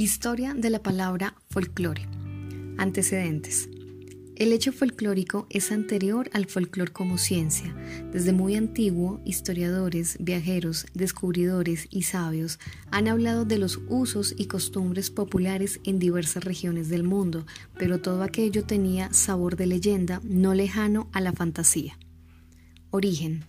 Historia de la palabra folclore. Antecedentes. El hecho folclórico es anterior al folclore como ciencia. Desde muy antiguo, historiadores, viajeros, descubridores y sabios han hablado de los usos y costumbres populares en diversas regiones del mundo, pero todo aquello tenía sabor de leyenda no lejano a la fantasía. Origen.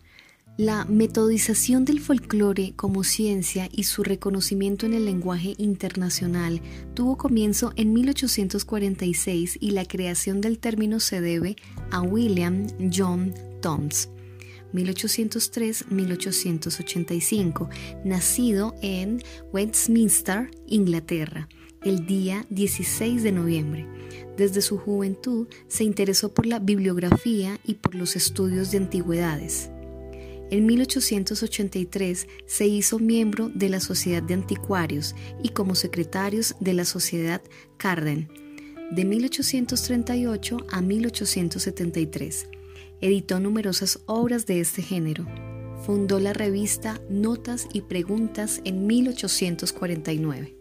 La metodización del folclore como ciencia y su reconocimiento en el lenguaje internacional tuvo comienzo en 1846 y la creación del término se debe a William John Toms. 1803-1885, nacido en Westminster, Inglaterra, el día 16 de noviembre. Desde su juventud se interesó por la bibliografía y por los estudios de antigüedades. En 1883 se hizo miembro de la Sociedad de Anticuarios y como secretarios de la Sociedad Carden de 1838 a 1873. Editó numerosas obras de este género. Fundó la revista Notas y Preguntas en 1849.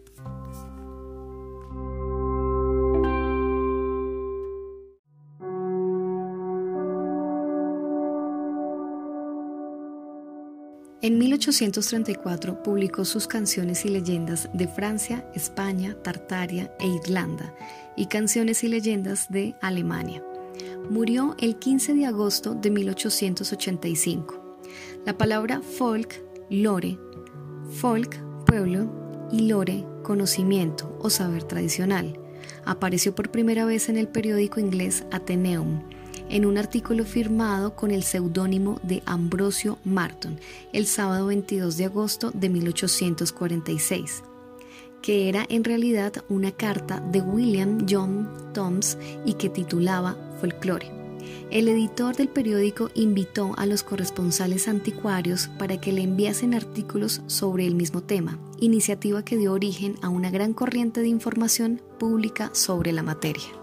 En 1834 publicó sus canciones y leyendas de Francia, España, Tartaria e Irlanda y canciones y leyendas de Alemania. Murió el 15 de agosto de 1885. La palabra folk, lore, folk, pueblo y lore, conocimiento o saber tradicional, apareció por primera vez en el periódico inglés Athenaeum en un artículo firmado con el seudónimo de Ambrosio Marton el sábado 22 de agosto de 1846, que era en realidad una carta de William John Toms y que titulaba Folklore. El editor del periódico invitó a los corresponsales anticuarios para que le enviasen artículos sobre el mismo tema, iniciativa que dio origen a una gran corriente de información pública sobre la materia.